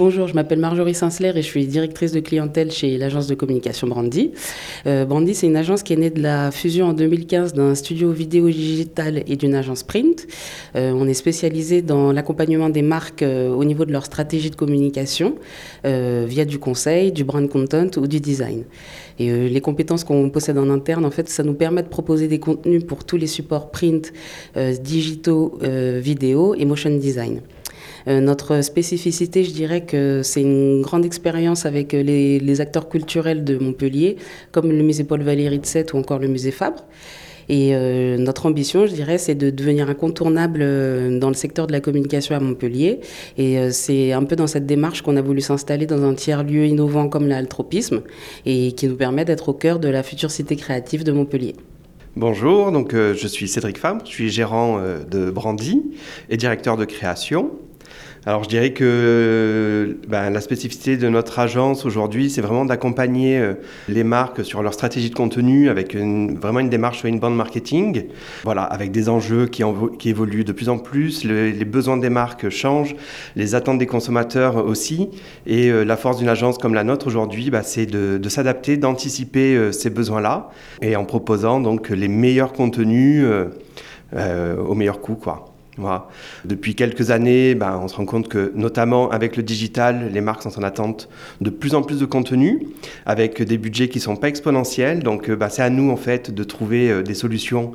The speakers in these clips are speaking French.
Bonjour, je m'appelle Marjorie Sinclair et je suis directrice de clientèle chez l'agence de communication Brandy. Euh, Brandy, c'est une agence qui est née de la fusion en 2015 d'un studio vidéo digital et d'une agence print. Euh, on est spécialisé dans l'accompagnement des marques euh, au niveau de leur stratégie de communication via du conseil, du brand content ou du design. Et les compétences qu'on possède en interne, en fait, ça nous permet de proposer des contenus pour tous les supports print, digitaux, vidéo et motion design. Euh, notre spécificité, je dirais que c'est une grande expérience avec euh, les, acteurs culturels de Montpellier, comme le musée Paul Valéry de Sète ou encore le musée Fabre. Et euh, notre ambition, je dirais, c'est de devenir incontournable dans le secteur de la communication à Montpellier. Et c'est un peu dans cette démarche qu'on a voulu s'installer dans un tiers-lieu innovant comme l'altropisme et qui nous permet d'être au cœur de la future cité créative de Montpellier. Bonjour, donc je suis Cédric Fabre, je suis gérant de Brandy et directeur de création. Alors je dirais que ben, la spécificité de notre agence aujourd'hui, c'est vraiment d'accompagner euh, les marques sur leur stratégie de contenu avec une, vraiment une démarche bande marketing, voilà, avec des enjeux qui, en, qui évoluent de plus en plus, le, les besoins des marques changent, les attentes des consommateurs aussi, et euh, la force d'une agence comme la nôtre aujourd'hui, bah, c'est de, s'adapter, d'anticiper euh, ces besoins-là, et en proposant donc les meilleurs contenus au meilleur coût, quoi. Depuis quelques années, ben, on se rend compte que, notamment avec le digital, les marques sont en attente de plus en plus de contenu, avec des budgets qui ne sont pas exponentiels. Donc, ben, c'est à nous, en fait, de trouver euh, des solutions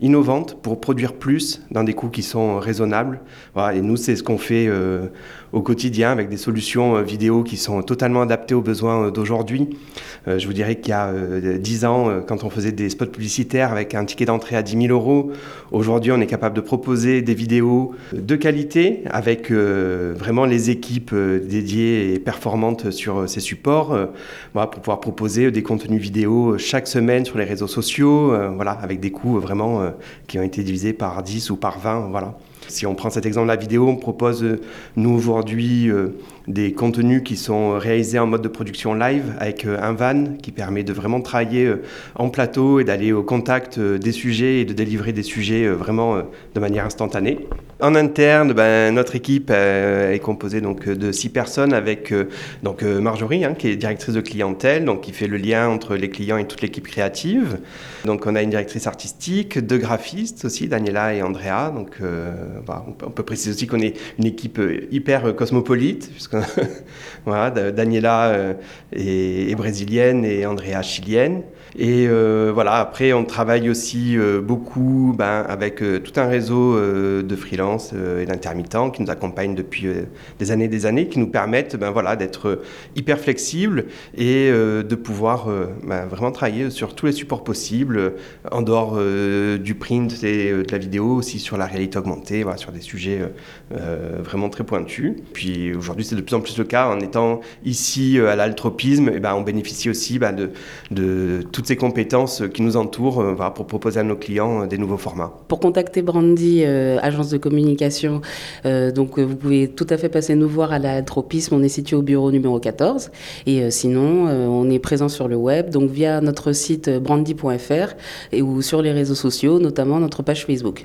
innovantes pour produire plus dans des coûts qui sont raisonnables. Et nous, c'est ce qu'on fait euh, au quotidien avec des solutions euh, vidéo qui sont totalement adaptées aux besoins euh, d'aujourd'hui. Euh, je vous dirais qu'il y a euh, 10 ans, euh, quand on faisait des spots publicitaires avec un ticket d'entrée à 10 000 euros, aujourd'hui, on est capable de proposer des vidéos de qualité avec euh, vraiment les équipes euh, dédiées et performantes sur euh, ces supports pour pouvoir proposer des contenus vidéo chaque semaine sur les réseaux sociaux, voilà, avec des coûts vraiment qui ont été divisés par 10 ou par 20. Voilà. Si on prend cet exemple de la vidéo, on propose, euh, nous aujourd'hui, euh, des contenus qui sont réalisés en mode de production live avec euh, un van qui permet de vraiment travailler en plateau et d'aller au contact des sujets et de délivrer des sujets vraiment de manière instantanée. En interne, ben, notre équipe euh, est composée donc de six personnes avec euh, donc euh, Marjorie hein, qui est directrice de clientèle, donc qui fait le lien entre les clients et toute l'équipe créative. Donc on a une directrice artistique, deux graphistes aussi, Daniela et Andrea. Donc euh, bah, on, peut, préciser aussi qu'on est une équipe hyper cosmopolite, puisque voilà, Daniela euh, est, brésilienne et Andrea chilienne. Et euh, voilà, après on travaille aussi euh, beaucoup ben, avec euh, tout un réseau euh, de freelance et d'intermittents qui nous accompagnent depuis des années et des années, qui nous permettent ben, voilà, d'être hyper flexibles et de pouvoir ben, vraiment travailler sur tous les supports possibles, en dehors du print et de la vidéo, aussi sur la réalité augmentée, voilà, sur des sujets vraiment très pointus. Puis aujourd'hui c'est de plus en plus le cas, en étant ici à l'altropisme, ben, on bénéficie aussi ben, de, de toutes ces compétences qui nous entourent euh, pour proposer à nos clients euh, des nouveaux formats. Pour contacter Brandy, euh, agence de communication, euh, donc vous pouvez tout à fait passer nous voir à la Tropisme. On est situé au bureau numéro 14. Et euh, sinon, on est présent sur le web, donc via notre site brandy.fr et ou sur les réseaux sociaux, notamment notre page Facebook.